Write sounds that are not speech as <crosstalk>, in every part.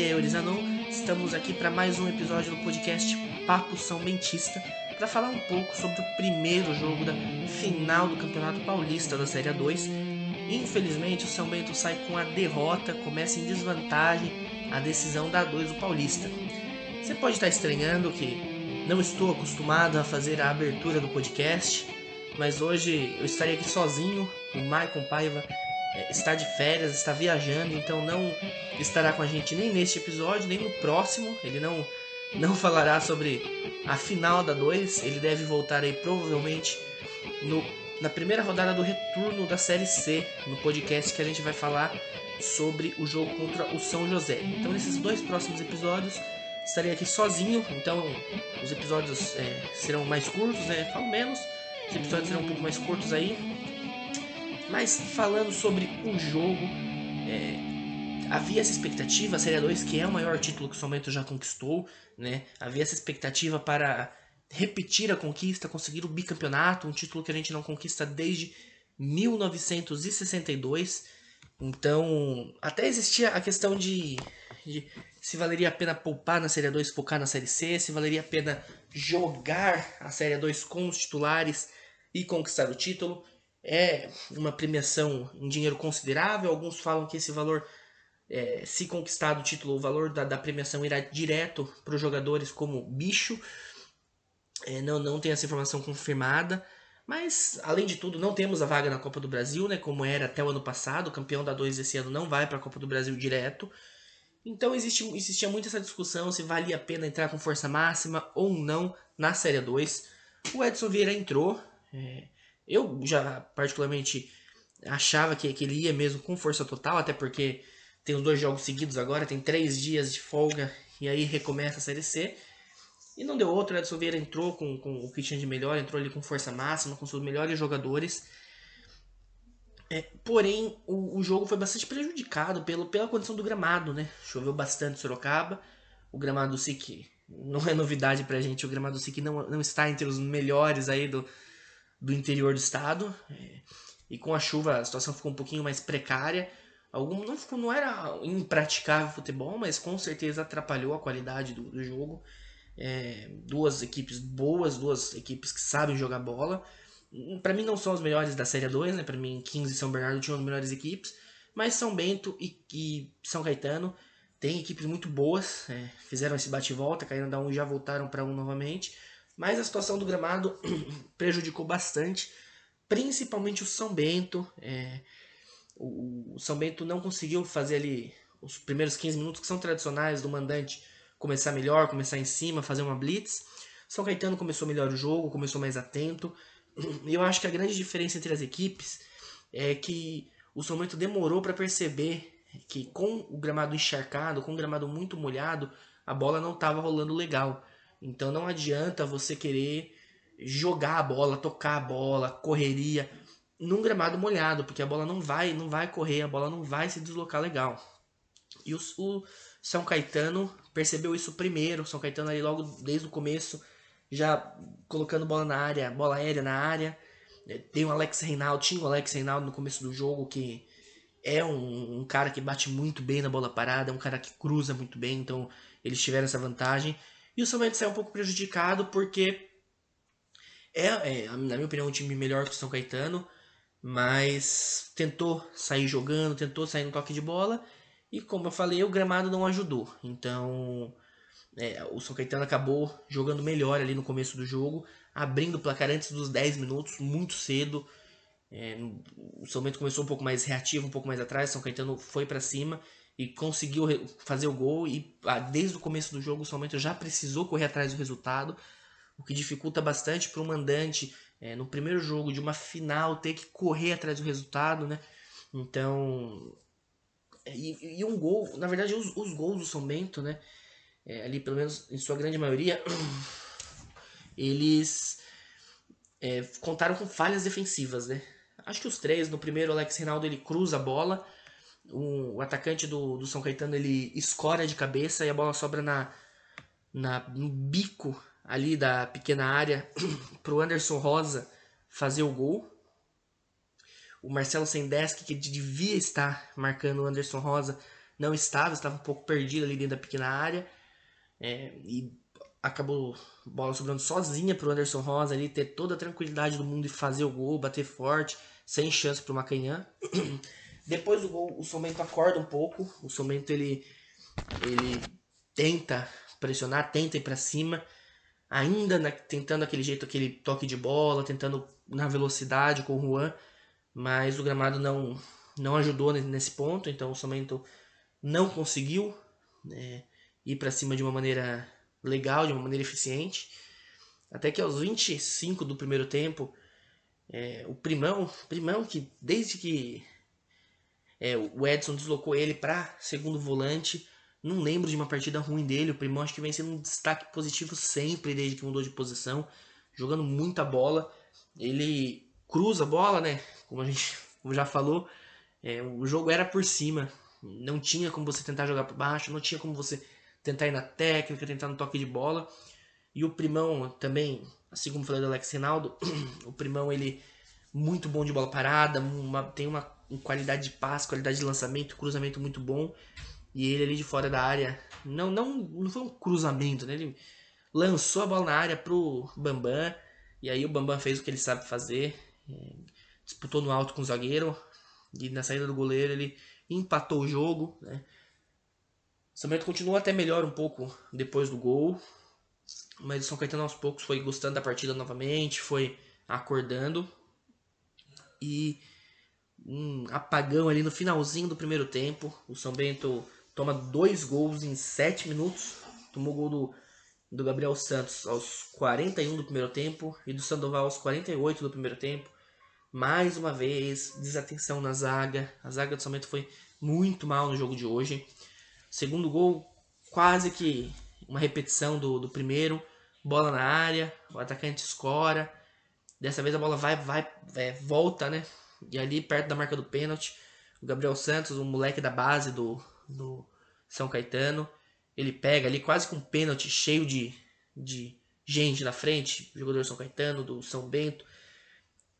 Aqui é Eurizanon. Estamos aqui para mais um episódio do podcast Papo São Bentista para falar um pouco sobre o primeiro jogo da final do Campeonato Paulista da Série 2. Infelizmente, o São Bento sai com a derrota, começa em desvantagem a decisão da 2 do Paulista. Você pode estar estranhando que não estou acostumado a fazer a abertura do podcast, mas hoje eu estarei aqui sozinho. O Maicon Paiva está de férias, está viajando, então não estará com a gente nem neste episódio, nem no próximo. Ele não, não falará sobre a final da 2. Ele deve voltar aí provavelmente no, na primeira rodada do retorno da Série C, no podcast que a gente vai falar sobre o jogo contra o São José. Então, nesses dois próximos episódios, estarei aqui sozinho. Então, os episódios é, serão mais curtos, né? Falo menos. Os episódios serão um pouco mais curtos aí. Mas falando sobre o jogo, é, havia essa expectativa, a Série 2, que é o maior título que o São Bento já conquistou, né? Havia essa expectativa para repetir a conquista, conseguir o bicampeonato, um título que a gente não conquista desde 1962. Então, até existia a questão de, de, se valeria a pena poupar na Série 2 focar na Série C, se valeria a pena jogar a Série 2 com os titulares e conquistar o título é uma premiação em dinheiro considerável. Alguns falam que esse valor, é, se conquistado o título, o valor da, da premiação irá direto para os jogadores como bicho. É, não, não tem essa informação confirmada. Mas, além de tudo, não temos a vaga na Copa do Brasil, né, como era até o ano passado. O campeão da 2 esse ano não vai para a Copa do Brasil direto. Então existe, existia muito essa discussão se valia a pena entrar com força máxima ou não na Série 2. O Edson Vieira entrou. É, eu já particularmente achava que, que ele ia mesmo com força total, até porque tem os dois jogos seguidos agora, tem três dias de folga e aí recomeça a Série C. E não deu outro, o Edson Vieira entrou com, com o que tinha de melhor, entrou ali com força máxima, com seus melhores jogadores. É, porém, o, o, jogo foi bastante prejudicado pelo, pela condição do gramado, né? Choveu bastante em Sorocaba. O gramado do SIC não é novidade pra gente, o gramado do SIC não, não está entre os melhores aí do, do interior do estado. É, e com a chuva a situação ficou um pouquinho mais precária. Algum, não, ficou, não era impraticável futebol, mas com certeza atrapalhou a qualidade do, do jogo. É, duas equipes boas, duas equipes que sabem jogar bola. Para mim não são os melhores da Série 2, né? Para mim 15 e São Bernardo tinham as melhores equipes, mas São Bento e, e São Caetano têm equipes muito boas, é, fizeram esse bate-volta, caíram da 1 e já voltaram para 1 novamente. Mas a situação do gramado <clears throat> prejudicou bastante, principalmente o São Bento. É, o, o, São Bento não conseguiu fazer ali os primeiros 15 minutos que são tradicionais do mandante começar melhor, começar em cima, fazer uma blitz. São Caetano começou melhor o jogo, começou mais atento. <clears throat> E eu acho que a grande diferença entre as equipes é que o São Bento demorou para perceber que com o gramado encharcado, com o gramado muito molhado, a bola não estava rolando legal. Então não adianta você querer jogar a bola, tocar a bola, correria num gramado molhado, porque a bola não vai, não vai correr, a bola não vai se deslocar legal. E o, o São Caetano percebeu isso primeiro, São Caetano ali logo desde o começo, já colocando bola na área, bola aérea na área. Tem o Alex Reinaldo, tinha o Alex Reinaldo no começo do jogo que é um, um, cara que bate muito bem na bola parada, é um cara que cruza muito bem, então eles tiveram essa vantagem. E o São Bento saiu um pouco prejudicado porque é, é, na minha opinião, um time melhor que o São Caetano, mas tentou sair jogando, tentou sair no toque de bola e, como eu falei, o gramado não ajudou. Então, é, o São Caetano acabou jogando melhor ali no começo do jogo, abrindo o placar antes dos 10 minutos, muito cedo. É, o São Bento começou um pouco mais reativo, um pouco mais atrás, o São Caetano foi para cima e conseguiu fazer o gol e ah, desde o começo do jogo o São Bento já precisou correr atrás do resultado, o que dificulta bastante para o mandante é, no primeiro jogo de uma final ter que correr atrás do resultado, né? Então e, e um gol, na verdade os, os gols do São Bento, né? É, ali pelo menos em sua grande maioria, <coughs> eles é, contaram com falhas defensivas, né? Acho que os três, no primeiro o Alex Reinaldo ele cruza a bola o, o atacante do, do São Caetano ele escora de cabeça e a bola sobra na, na, no bico ali da pequena área <clears throat> pro Anderson Rosa fazer o gol. O Marcelo Sendeski, que devia estar marcando o Anderson Rosa, não estava, estava um pouco perdido ali dentro da pequena área. É, e acabou bola sobrando sozinha para o Anderson Rosa ali ter toda a tranquilidade do mundo e fazer o gol, bater forte, sem chance para o Macanhã. <clears throat> Depois do gol, o Somento acorda um pouco. O Somento ele, ele tenta pressionar, tenta ir para cima, ainda na, tentando aquele jeito, aquele toque de bola, tentando na velocidade com o Juan, mas o gramado não, não ajudou nesse ponto, então o Somento não conseguiu né, ir para cima de uma maneira legal, de uma maneira eficiente. Até que aos 25 do primeiro tempo, é, o Primão, Primão que desde que é, o Edson deslocou ele para segundo volante, não lembro de uma partida ruim dele. O Primão acho que vem sendo um destaque positivo sempre desde que mudou de posição, jogando muita bola. Ele cruza a bola, né? Como a gente <laughs> como já falou, é, o jogo era por cima. Não tinha como você tentar jogar por baixo, não tinha como você tentar ir na técnica, tentar no toque de bola. E o Primão também, assim como falei do Alex Reinaldo, <clears throat> o Primão ele muito bom de bola parada, uma, tem uma, uma qualidade de passe, qualidade de lançamento, cruzamento muito bom. E ele ali de fora da área, não não não foi um cruzamento, né? Ele lançou a bola na área pro Bambam, e aí o Bambam fez o que ele sabe fazer, é, disputou no alto com o zagueiro, e na saída do goleiro ele empatou o jogo, né? São Bento continua até melhor um pouco depois do gol, mas o São Caetano aos poucos foi gostando da partida novamente, foi acordando e um apagão ali no finalzinho do primeiro tempo. O São Bento toma dois gols em sete minutos. Tomou gol do, do Gabriel Santos aos 41 do primeiro tempo e do Sandoval aos 48 do primeiro tempo. Mais uma vez, desatenção na zaga. A zaga do São Bento foi muito mal no jogo de hoje. Segundo gol, quase que uma repetição do, do primeiro. Bola na área, o atacante escora. Dessa vez a bola vai, vai, é, volta, né? E ali perto da marca do pênalti, o Gabriel Santos, um moleque da base do, do São Caetano, ele pega ali quase com um pênalti cheio de, de gente na frente, jogador São Caetano, do São Bento.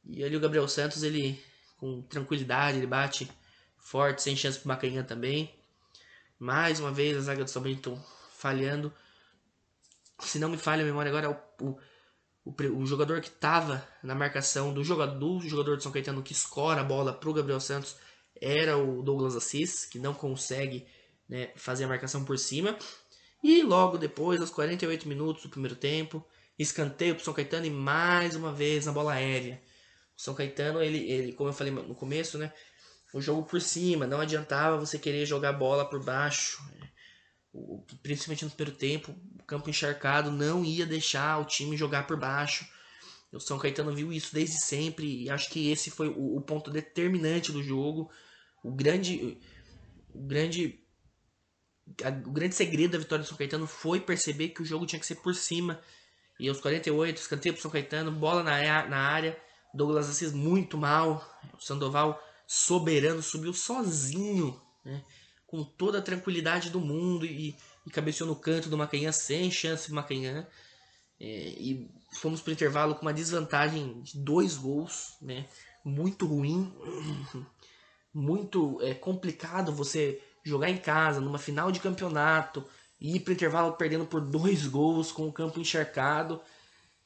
E ali o Gabriel Santos, ele com tranquilidade, ele bate forte, sem chance pro Macanhã também. Mais uma vez a zaga do São Bento falhando. Se não me falha a memória agora, é o, o, o, jogador que estava na marcação do jogador, do jogador de São Caetano que escora a bola para o Gabriel Santos era o Douglas Assis, que não consegue né, fazer a marcação por cima. E logo depois, aos 48 minutos do primeiro tempo, escanteio para São Caetano e mais uma vez na bola aérea. O São Caetano, ele, ele, como eu falei no começo, né, o jogo por cima, não adiantava você querer jogar bola por baixo. O, principalmente no primeiro tempo, campo encharcado não ia deixar o time jogar por baixo. O São Caetano viu isso desde sempre e acho que esse foi o, o ponto determinante do jogo. O grande, o grande, a, o grande segredo da vitória do São Caetano foi perceber que o jogo tinha que ser por cima. E aos 48, escanteio pro São Caetano, bola na, na área. Douglas Assis muito mal. O Sandoval soberano, subiu sozinho, né? com toda a tranquilidade do mundo e, e cabeceou no canto do Macanhã sem chance do Macanhã. É, e fomos para o intervalo com uma desvantagem de dois gols, né? muito ruim, <clears throat> muito é, complicado você jogar em casa, numa final de campeonato, e ir para o intervalo perdendo por dois gols com o campo encharcado.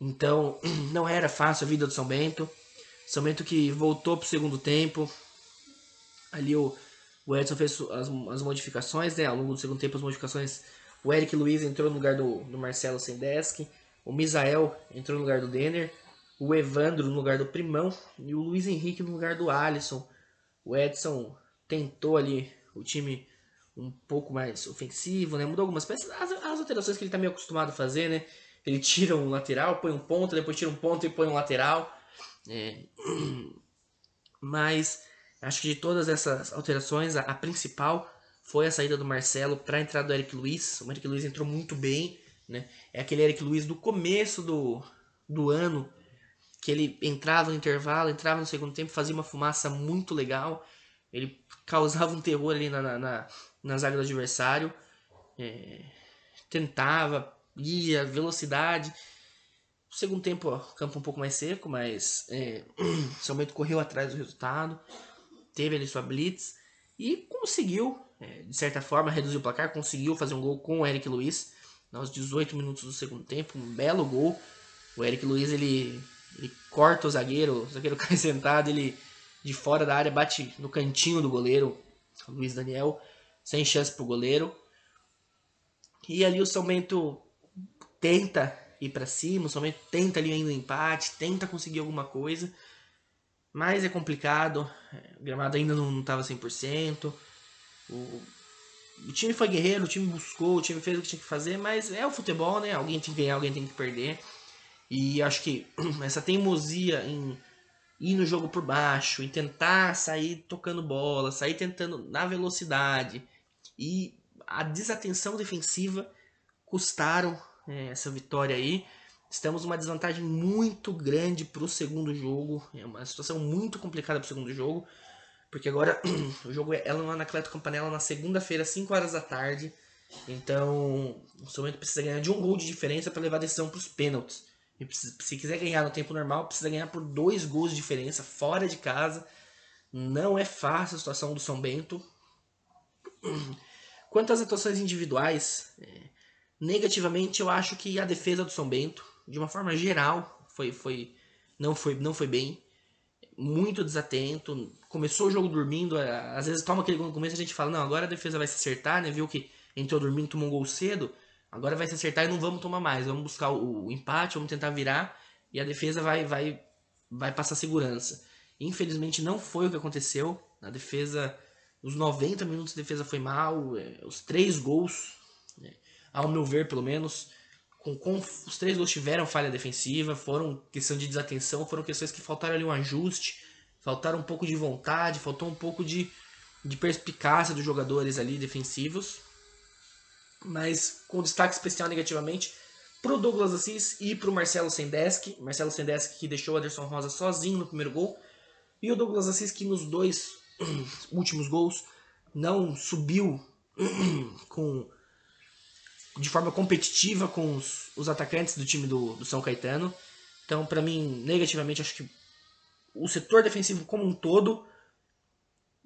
Então, <clears throat> não era fácil a vida do São Bento. São Bento que voltou para o segundo tempo, Ali o, o Edson fez as, as modificações, né? Ao longo do segundo tempo, as modificações. O Eric Luiz entrou no lugar do, do Marcelo Sendeski. O Misael entrou no lugar do Denner. O Evandro no lugar do Primão. E o Luiz Henrique no lugar do Alisson. O Edson tentou ali o time um pouco mais ofensivo, né? Mudou algumas peças. As, as alterações que ele tá meio acostumado a fazer, né? Ele tira um lateral, põe um ponto, depois tira um ponto e põe um lateral. É... <clears throat> Mas Acho que de todas essas alterações, a, a principal foi a saída do Marcelo para a entrada do Eric Luiz. O Eric Luiz entrou muito bem, né? É aquele Eric Luiz do começo do, do ano, que ele entrava no intervalo, entrava no segundo tempo, fazia uma fumaça muito legal. Ele <laughs> causava um terror ali na, na, na, na zaga do adversário. É, tentava, ia, velocidade. No segundo tempo, ó, campo um pouco mais seco, mas é, <clears throat> São Bento correu atrás do resultado teve ali sua blitz e conseguiu é, de certa forma, reduziu o placar, conseguiu fazer um gol com o Eric Luiz aos 18 minutos do segundo tempo, um belo gol. O Eric Luiz ele, ele corta o zagueiro, o zagueiro <laughs> cai sentado, ele de fora da área bate no cantinho do goleiro, o Luiz Daniel, sem chance pro goleiro. E ali o São Bento tenta ir para cima, o São Bento tenta ali ainda um empate, tenta conseguir alguma coisa, mas é complicado, o gramado ainda não estava 100%, o, o time foi guerreiro, o time buscou, o time fez o que tinha que fazer, mas é o futebol, né? Alguém tem que ganhar, alguém tem que perder. E acho que <clears throat> essa teimosia em ir no jogo por baixo, em tentar sair tocando bola, sair tentando na velocidade e a desatenção defensiva custaram é, essa vitória aí. Estamos uma desvantagem muito grande para o segundo jogo. É uma situação muito complicada para o segundo jogo. Porque agora <clears throat> o jogo é lá na Atlético Campanella na segunda-feira, 5 horas da tarde. Então, o São precisa ganhar de um gol de diferença para levar a decisão para os pênaltis. E se quiser ganhar no tempo normal, precisa ganhar por dois gols de diferença fora de casa. Não é fácil a situação do São Bento. <clears throat> Quanto às atuações individuais, é, negativamente eu acho que a defesa do São Bento, de uma forma geral, foi, foi, não, foi, não foi bem. Muito desatento, começou o jogo dormindo, é, às vezes toma aquele gol no começo a gente fala, não, agora a defesa vai se acertar, né? Viu que entrou dormindo, tomou um gol cedo, agora vai se acertar e não vamos tomar mais, vamos buscar o, o empate, vamos tentar virar e a defesa vai vai vai passar segurança. Infelizmente não foi o que aconteceu. A defesa, os 90 minutos de defesa foi mal, é, os três gols, né, ao meu ver pelo menos, com, com, os três gols tiveram falha defensiva, foram questão de desatenção, foram questões que faltaram ali um ajuste Faltaram um pouco de vontade, faltou um pouco de, de perspicácia dos jogadores ali defensivos. Mas com destaque especial negativamente pro Douglas Assis e pro Marcelo Sendeski. Marcelo Sendeski que deixou o Anderson Rosa sozinho no primeiro gol. E o Douglas Assis que nos dois <clears throat> últimos gols não subiu <clears throat> com de forma competitiva com os, os atacantes do time do, do São Caetano. Então, para mim, negativamente, acho que o setor defensivo como um todo.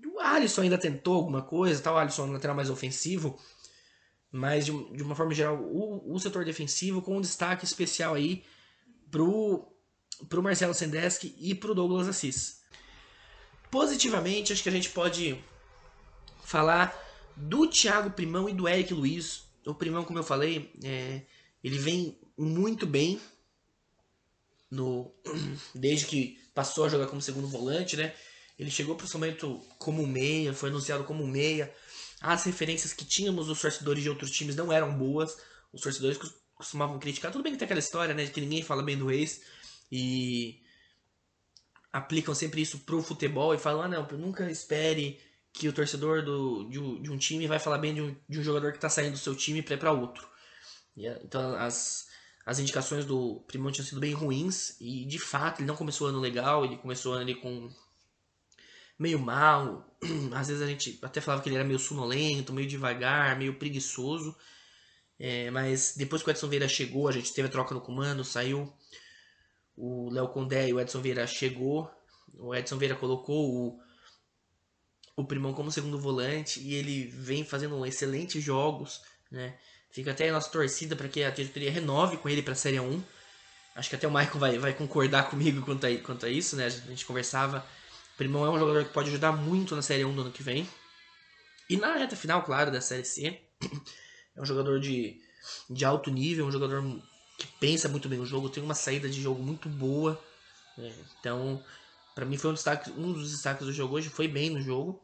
O Alisson ainda tentou alguma coisa, tá? o Alisson é um lateral mais ofensivo, mas de, de uma forma geral, o, o, setor defensivo com um destaque especial aí pro, pro Marcelo Sendeski e pro Douglas Assis. Positivamente, acho que a gente pode falar do Thiago Primão e do Eric Luiz. O Primão, como eu falei, é, ele vem muito bem no <clears throat> desde que passou a jogar como segundo volante, né? Ele chegou para o São Bento como meia, foi anunciado como meia. As referências que tínhamos dos torcedores de outros times não eram boas. Os torcedores costumavam criticar. Tudo bem que tem aquela história, né? De que ninguém fala bem do ex. E aplicam sempre isso pro futebol e falam: ah, não, nunca espere que o torcedor do, de, um time vai falar bem de um, de um jogador que está saindo do seu time para ir para outro. E, então as, as indicações do Primão tinham sido bem ruins e de fato ele não começou o ano legal, ele começou o ano ali com meio mal, <clears throat> às vezes a gente até falava que ele era meio sonolento, meio devagar, meio preguiçoso, é, mas depois que o Edson Vieira chegou, a gente teve a troca no comando, saiu. O Léo Condé e o Edson Vieira chegou, o Edson Vieira colocou o, o Primão como segundo volante e ele vem fazendo excelentes jogos, né? Fica até a nossa torcida para que a diretoria renove com ele para a Série 1. Acho que até o Michael vai, vai concordar comigo quanto a, quanto a isso, né? A gente conversava. O Primão é um jogador que pode ajudar muito na Série 1 do ano que vem. E na reta final, claro, da Série C. <clears throat> É um jogador de, de alto nível, um jogador que pensa muito bem o jogo, tem uma saída de jogo muito boa. Né? Então, para mim foi um, destaque, um dos destaques do jogo hoje, foi bem no jogo.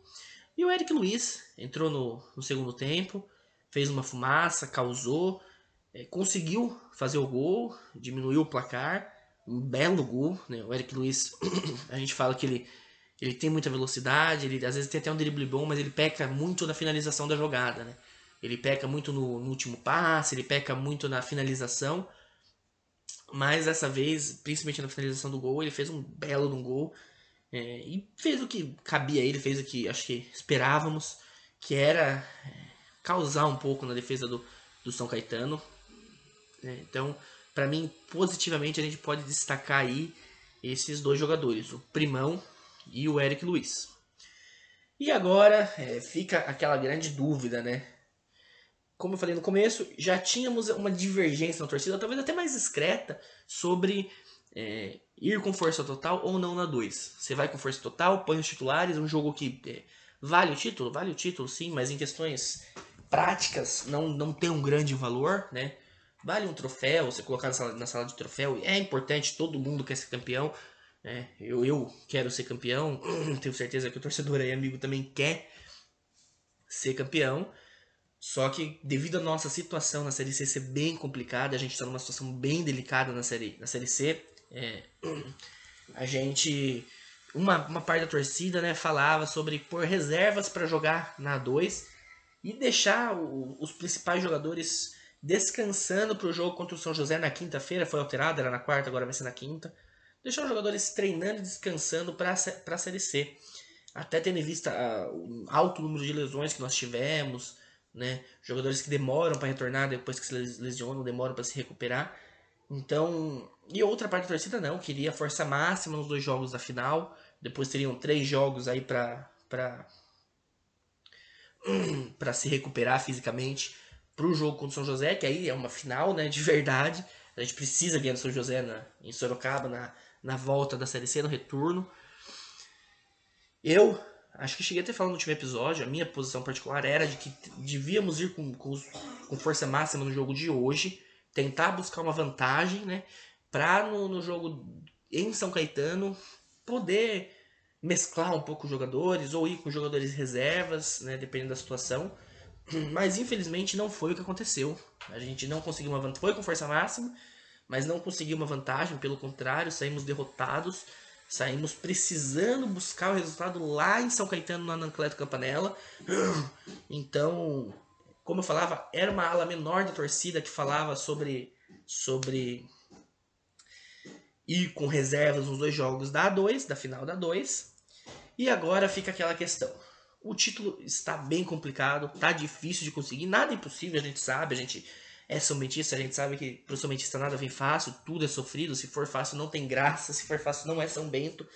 E o Eric Luiz entrou no, no segundo tempo, fez uma fumaça, causou, é, conseguiu fazer o gol, diminuiu o placar, um belo gol, né? O Eric Luiz, <clears throat> a gente fala que ele, ele tem muita velocidade, ele às vezes tem até um drible bom, mas ele peca muito na finalização da jogada, né? Ele peca muito no, no último passe, ele peca muito na finalização, mas dessa vez, principalmente na finalização do gol, ele fez um belo de um gol. É, e fez o que cabia a ele, fez o que acho que esperávamos, que era causar um pouco na defesa do, do São Caetano. Né? Então, para mim, positivamente, a gente pode destacar aí esses dois jogadores, o Primão e o Eric Luiz. E agora é, fica aquela grande dúvida, né? Como eu falei no começo, já tínhamos uma divergência na torcida, talvez até mais discreta, sobre é, ir com força total ou não na 2. Você vai com força total, põe os titulares, um jogo que é, vale o título, vale o título sim, mas em questões práticas não, não tem um grande valor, né? Vale um troféu, você colocar na sala, na sala de troféu, é importante, todo mundo quer ser campeão, né? Eu, eu quero ser campeão, <clears throat> tenho certeza que o torcedor aí amigo também quer ser campeão. Só que devido à nossa situação na Série C ser bem complicada, a gente está numa situação bem delicada na Série, na série C, é, a gente. Uma, uma parte da torcida né, falava sobre pôr reservas para jogar na 2 e deixar o, os principais jogadores descansando para o jogo contra o São José na quinta-feira. Foi alterado, era na quarta, agora vai ser na quinta. Deixar os jogadores treinando e descansando para a Série C. Até tendo em vista uh, o alto número de lesões que nós tivemos, né? Jogadores que demoram para retornar depois que se lesionam, demoram para se recuperar. Então, e outra parte da torcida não, queria força máxima nos dois jogos da final. Depois teriam três jogos aí para para <clears throat> para se recuperar fisicamente para o jogo contra o São José, que aí é uma final, né, de verdade. A gente precisa ganhar do São José na, em Sorocaba na, na volta da Série C, no retorno. Eu acho que cheguei a ter falado no último episódio, a minha posição particular era de que devíamos ir com, com, com força máxima no jogo de hoje, tentar buscar uma vantagem, né? Pra no, no jogo em São Caetano poder mesclar um pouco os jogadores ou ir com jogadores reservas, né? Dependendo da situação. <clears throat> Mas infelizmente não foi o que aconteceu. A gente não conseguiu uma vantagem. Foi com força máxima, mas não conseguiu uma vantagem. Pelo contrário, saímos derrotados. Saímos precisando buscar o resultado lá em São Caetano, no Anancleto Campanella. <clears throat> Então, como eu falava, era uma ala menor da torcida que falava sobre, sobre ir com reservas nos dois jogos da A2, da final da A2. E agora fica aquela questão. O título está bem complicado, tá difícil de conseguir, nada é impossível, a gente sabe, a gente é somentista, a gente sabe que pro somentista nada vem fácil, tudo é sofrido, se for fácil não tem graça, <laughs> se for fácil não é São Bento,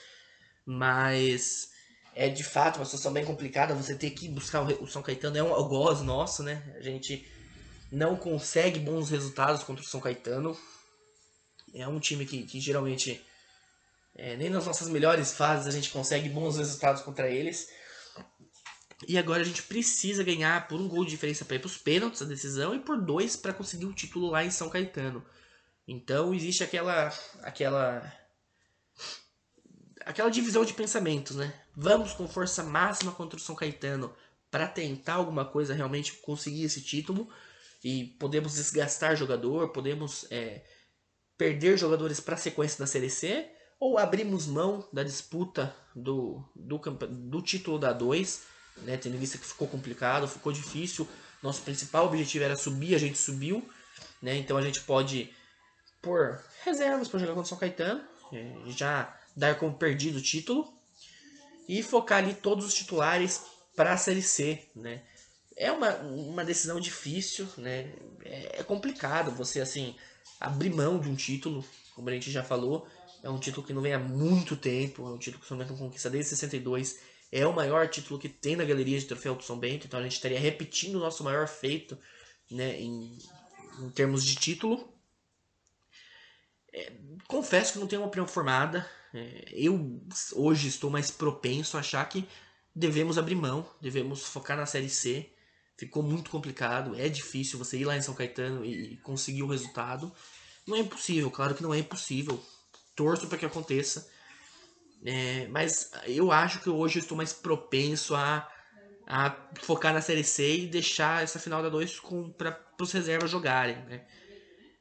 mas é de fato uma situação bem complicada, você ter que buscar o São Caetano é um algoz nosso, né? A gente não consegue bons resultados contra o São Caetano, é um time que, que geralmente é, nem nas nossas melhores fases a gente consegue bons resultados contra eles. E agora a gente precisa ganhar por um gol de diferença para ir para os pênaltis a decisão e por dois para conseguir o título lá em São Caetano. Então existe aquela aquela aquela divisão de pensamentos, né? Vamos com força máxima contra o São Caetano para tentar alguma coisa realmente conseguir esse título e podemos desgastar jogador, podemos é, perder jogadores para a sequência da Série C ou abrimos mão da disputa do, do, do título da 2, né, tendo em vista que ficou complicado, ficou difícil. Nosso principal objetivo era subir, a gente subiu, né, então a gente pode pôr reservas para jogar contra o São Caetano, é, já dar como perdido o título e focar ali todos os titulares para a Série C, né? É uma, uma decisão difícil, né? É, é complicado você assim abrir mão de um título, como a gente já falou. É um título que não vem há muito tempo, é um título que o São Bento conquista desde 62. É o maior título que tem na galeria de troféu do São Bento, então a gente estaria repetindo o nosso maior feito né, em, em termos de título. É, confesso que não tenho uma opinião formada. É, eu hoje estou mais propenso a achar que devemos abrir mão, devemos focar na Série C ficou muito complicado. É difícil você ir lá em São Caetano e conseguir o resultado. Não é impossível, claro que não é impossível. Torço para que aconteça. É, mas eu acho que hoje eu estou mais propenso a, a focar na Série C e deixar essa final da 2 para os reservas jogarem. Né?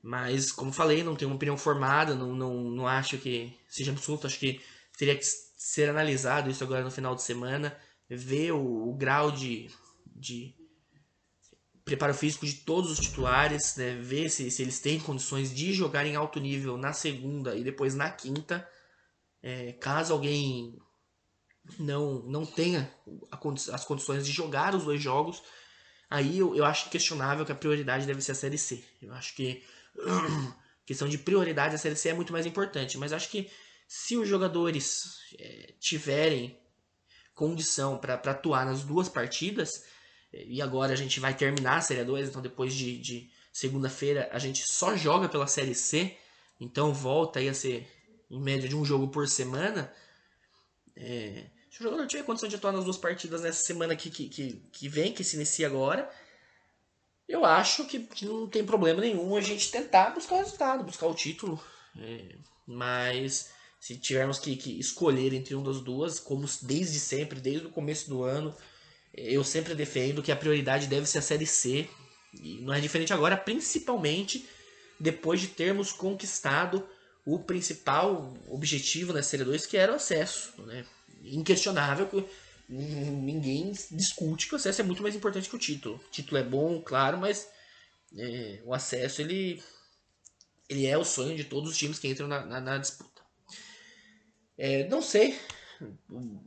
Mas, como falei, não tenho uma opinião formada, não, não, não acho que seja absoluto. Acho que teria que ser analisado isso agora no final de semana, ver o, o grau de, de preparo físico de todos os titulares, né? ver se, se eles têm condições de jogar em alto nível na segunda e depois na quinta. É, caso alguém não, não tenha as condições de jogar os dois jogos, aí eu, eu acho questionável que a prioridade deve ser a Série C. Eu acho que questão de prioridade a Série C é muito mais importante, mas acho que se os jogadores é, tiverem condição para atuar nas duas partidas, e agora a gente vai terminar a Série 2, então depois de, de segunda-feira a gente só joga pela Série C, então volta aí a ser em média de um jogo por semana. É, se o jogador tiver condição de atuar nas duas partidas nessa semana que, que, que, que vem, que se inicia agora, eu acho que, que, não tem problema nenhum a gente tentar buscar o resultado, buscar o título. É, mas se tivermos que, que, escolher entre uma das duas, como desde sempre, desde o começo do ano, eu sempre defendo que a prioridade deve ser a Série C. E não é diferente agora, principalmente depois de termos conquistado o principal objetivo na Série 2, que era o acesso. Né? Inquestionável ninguém discute que o acesso é muito mais importante que o título. O título é bom, claro, mas é, o acesso ele, ele é o sonho de todos os times que entram na, na, na disputa. É, não sei,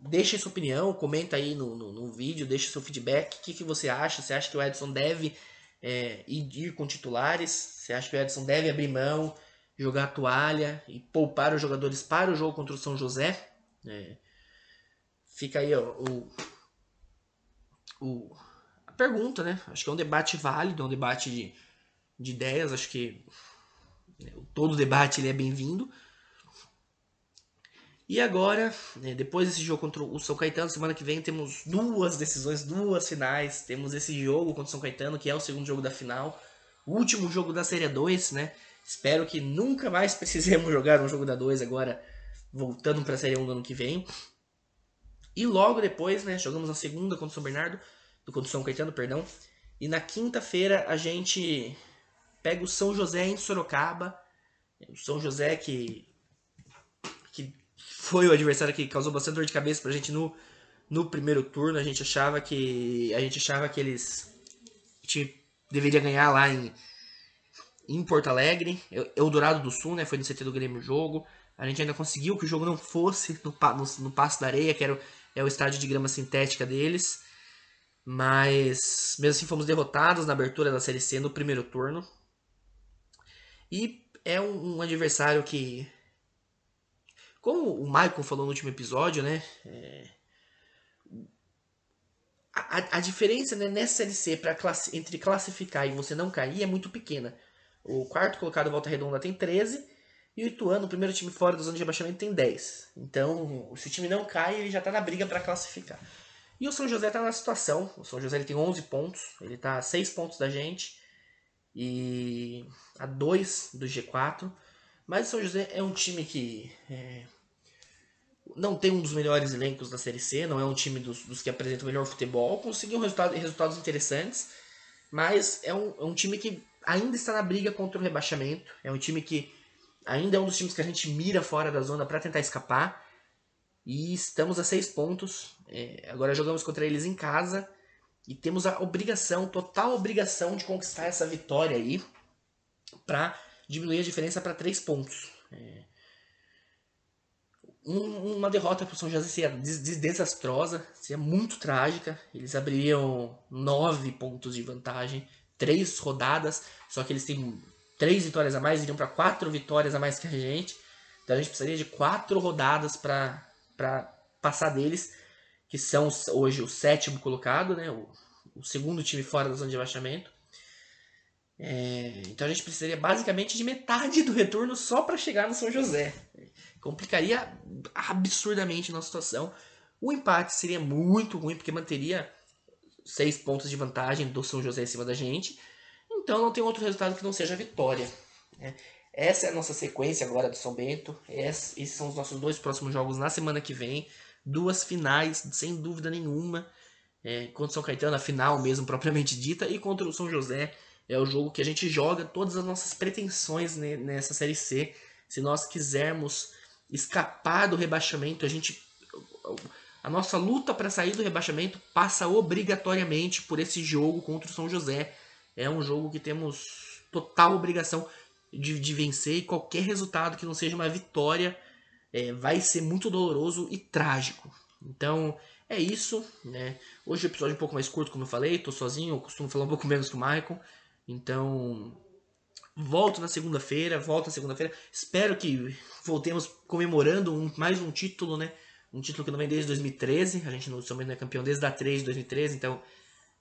deixe sua opinião, comenta aí no, no, no vídeo, deixe seu feedback. O que, que você acha? Você acha que o Edson deve é, ir com titulares? Você acha que o Edson deve abrir mão, jogar a toalha e poupar os jogadores para o jogo contra o São José? É, Fica aí ó, o, o, a pergunta, né? Acho que é um debate válido, é um debate de, de ideias. Acho que né, todo debate ele é bem-vindo. E agora, né, depois desse jogo contra o São Caetano, semana que vem temos duas decisões, duas finais. Temos esse jogo contra o São Caetano, que é o segundo jogo da final. O último jogo da Série 2, né? Espero que nunca mais precisemos <laughs> jogar um jogo da 2 agora, voltando para a Série 1 no ano que vem. E logo depois, né, jogamos na segunda contra o São Bernardo, contra o São Caetano, perdão. E na quinta-feira a gente pega o São José em Sorocaba. O São José que, que foi o adversário que causou bastante dor de cabeça pra gente no, no primeiro turno. A gente achava que a gente achava que eles que deveria ganhar lá em, em Porto Alegre, Eldorado do Sul, né? Foi no CT do Grêmio o jogo. A gente ainda conseguiu que o jogo não fosse no, no, no Passo da Areia, que era é o estádio de grama sintética deles. Mas mesmo assim fomos derrotados na abertura da Série C no primeiro turno. E é um, um adversário que, como o Michael falou no último episódio, né? É, a, a, diferença né, nessa Série C classe, entre classificar e você não cair é muito pequena. O quarto colocado Volta Redonda tem 13 e o Ituano, o primeiro time fora da zona de rebaixamento, tem 10. Então, se o time não cai, ele já está na briga para classificar. E o São José está na situação. O São José ele tem 11 pontos. Ele está a 6 pontos da gente. E a 2 do G4. Mas o São José é um time que é, não tem um dos melhores elencos da Série C. Não é um time dos, dos que apresenta o melhor futebol. Conseguiu resultado, resultados interessantes. Mas é um, é um time que ainda está na briga contra o rebaixamento. É um time que Ainda é um dos times que a gente mira fora da zona para tentar escapar. E estamos a seis pontos. É, agora jogamos contra eles em casa. E temos a obrigação, total obrigação de conquistar essa vitória aí. Para diminuir a diferença para três pontos. É, um, uma derrota para o São José seria desastrosa, seria muito trágica. Eles abririam nove pontos de vantagem, três rodadas, só que eles têm três vitórias a mais, iriam para quatro vitórias a mais que a gente. Então a gente precisaria de quatro rodadas para passar deles, que são hoje o sétimo colocado, né? o, o segundo time fora da zona de abaixamento. É, então a gente precisaria basicamente de metade do retorno só para chegar no São José. Complicaria absurdamente nossa situação. O empate seria muito ruim, porque manteria seis pontos de vantagem do São José em cima da gente. Então não tem outro resultado que não seja vitória. Né? Essa é a nossa sequência agora do São Bento. Esses são os nossos dois próximos jogos na semana que vem. Duas finais, sem dúvida nenhuma. É, contra o São Caetano, a final mesmo, propriamente dita. E contra o São José, é o jogo que a gente joga todas as nossas pretensões nessa Série C. Se nós quisermos escapar do rebaixamento, a gente... A nossa luta para sair do rebaixamento passa obrigatoriamente por esse jogo contra o São José. É um jogo que temos total obrigação de, de vencer e qualquer resultado que não seja uma vitória é, vai ser muito doloroso e trágico. Então é isso. Né? Hoje o episódio é um pouco mais curto, como eu falei, tô sozinho, eu costumo falar um pouco <laughs> menos que o Michael. Então volto na segunda-feira, volto na segunda-feira. Espero que voltemos comemorando um, mais um título, né? Um título que não vem desde 2013. A gente no São Bento não é campeão desde a 3 de 2013, então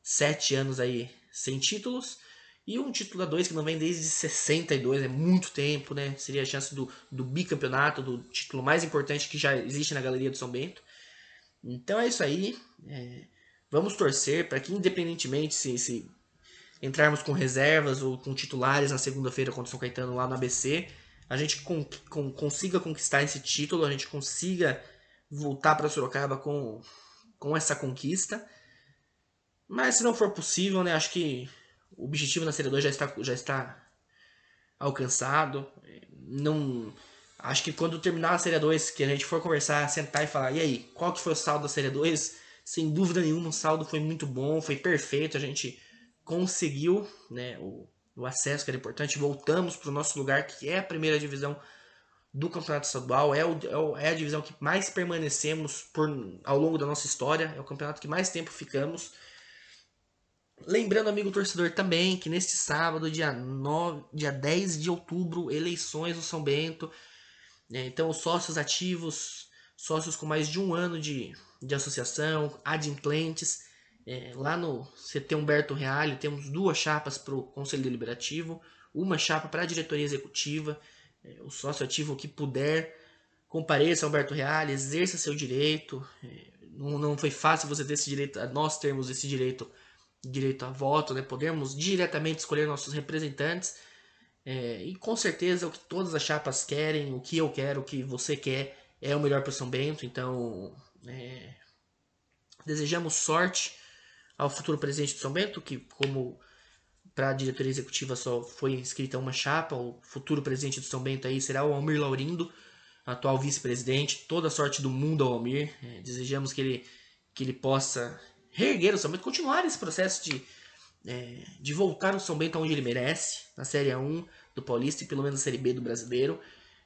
sete anos aí sem títulos. E um título da 2 que não vem desde 62, é muito tempo, né? Seria a chance do, do bicampeonato, do título mais importante que já existe na Galeria do São Bento. Então é isso aí. É, vamos torcer para que, independentemente se, se entrarmos com reservas ou com titulares na segunda-feira contra o São Caetano lá no ABC, a gente con con consiga conquistar esse título, a gente consiga voltar para Sorocaba com, com essa conquista. Mas se não for possível, né, acho que o objetivo na Série 2 já está, já está alcançado. Não, acho que quando terminar a Série 2, que a gente for conversar, sentar e falar, e aí, qual que foi o saldo da Série 2? Sem dúvida nenhuma, o saldo foi muito bom, foi perfeito, a gente conseguiu né, o, o acesso que era importante, voltamos para o nosso lugar, que é a primeira divisão do Campeonato Estadual, é, o, é, é a divisão que mais permanecemos por, ao longo da nossa história, é o campeonato que mais tempo ficamos. Lembrando, amigo torcedor, também que neste sábado, dia, 9, dia 10 de outubro, eleições no São Bento. É, então, sócios ativos, sócios com mais de um ano de, de associação, adimplentes. É, lá no CT Humberto Reale temos duas chapas para o Conselho Deliberativo, uma chapa para a diretoria executiva. É, o sócio ativo que puder compareça ao Humberto Reale, exerça seu direito. É, não, não foi fácil você ter esse direito, nós termos esse direito direito a voto, né? Podemos diretamente escolher nossos representantes. É, e com certeza o que todas as chapas querem, o que eu quero, o que você quer, é o melhor para São Bento. Então, é, desejamos sorte ao futuro presidente de São Bento, que como para a diretoria executiva só foi inscrita uma chapa, o futuro presidente de São Bento aí será o Almir Laurindo, atual vice-presidente. Toda sorte do mundo ao Almir. É, desejamos que ele, que ele possa reerguer o São Bento, continuar esse processo de, é, de voltar o São Bento aonde ele merece, na Série A1 do Paulista e pelo menos na Série B do Brasileiro.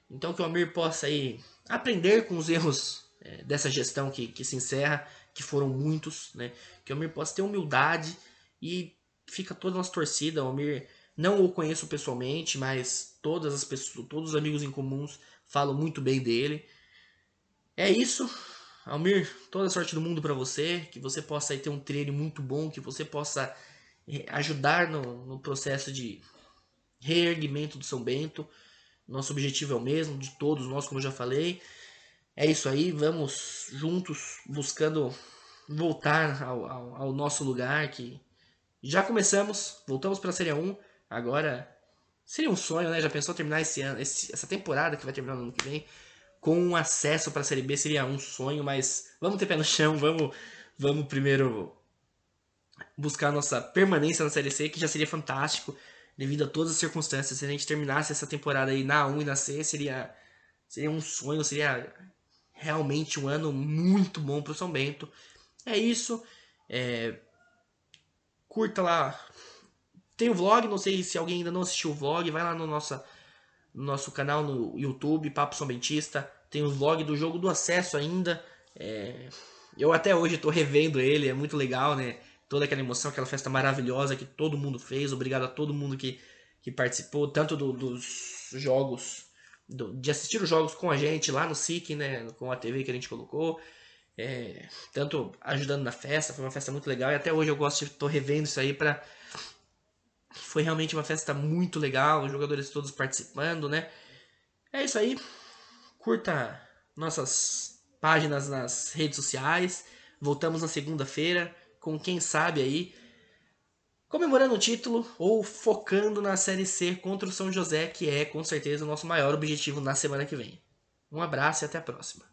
Então que o Almir possa aí aprender com os erros é, dessa gestão que, que se encerra, que foram muitos, né? Que o Almir possa ter humildade e fica toda a nossa torcida. O Almir não o conheço pessoalmente, mas todas as pessoas, todos os amigos em comuns falam muito bem dele. É isso. Almir, toda a sorte do mundo para você, que você possa aí, ter um treino muito bom, que você possa eh, ajudar no, no processo de reerguimento do São Bento. Nosso objetivo é o mesmo, de todos nós, como eu já falei. É isso aí, vamos juntos buscando voltar ao, ao, ao nosso lugar que já começamos, voltamos para a Série 1, agora seria um sonho, né? Já pensou terminar esse ano, esse, essa temporada que vai terminar no ano que vem? Com um acesso para a Série B seria um sonho, mas vamos ter pé no chão, vamos, vamos primeiro buscar a nossa permanência na Série C, que já seria fantástico, devido a todas as circunstâncias. Se a gente terminasse essa temporada aí na 1 e na C, seria, seria um sonho, seria realmente um ano muito bom para o São Bento. É isso. É... Curta lá. Tem o vlog, não sei se alguém ainda não assistiu o vlog, vai lá no nossa no nosso canal no YouTube, Papo São Bentista. Tem os vlogs do jogo do acesso ainda. É... Eu até hoje estou revendo ele, é muito legal, né? Toda aquela emoção, aquela festa maravilhosa que todo mundo fez. Obrigado a todo mundo que, que participou, tanto do, dos jogos, do, de assistir os jogos com a gente lá no SIC, né? Com a TV que a gente colocou. É... tanto ajudando na festa, foi uma festa muito legal. E até hoje eu gosto tô revendo isso aí para foi realmente uma festa muito legal, os jogadores todos participando, né? É isso aí. Curta nossas páginas nas redes sociais. Voltamos na segunda-feira com quem sabe aí comemorando o título ou focando na Série C contra o São José, que é com certeza o nosso maior objetivo na semana que vem. Um abraço e até a próxima.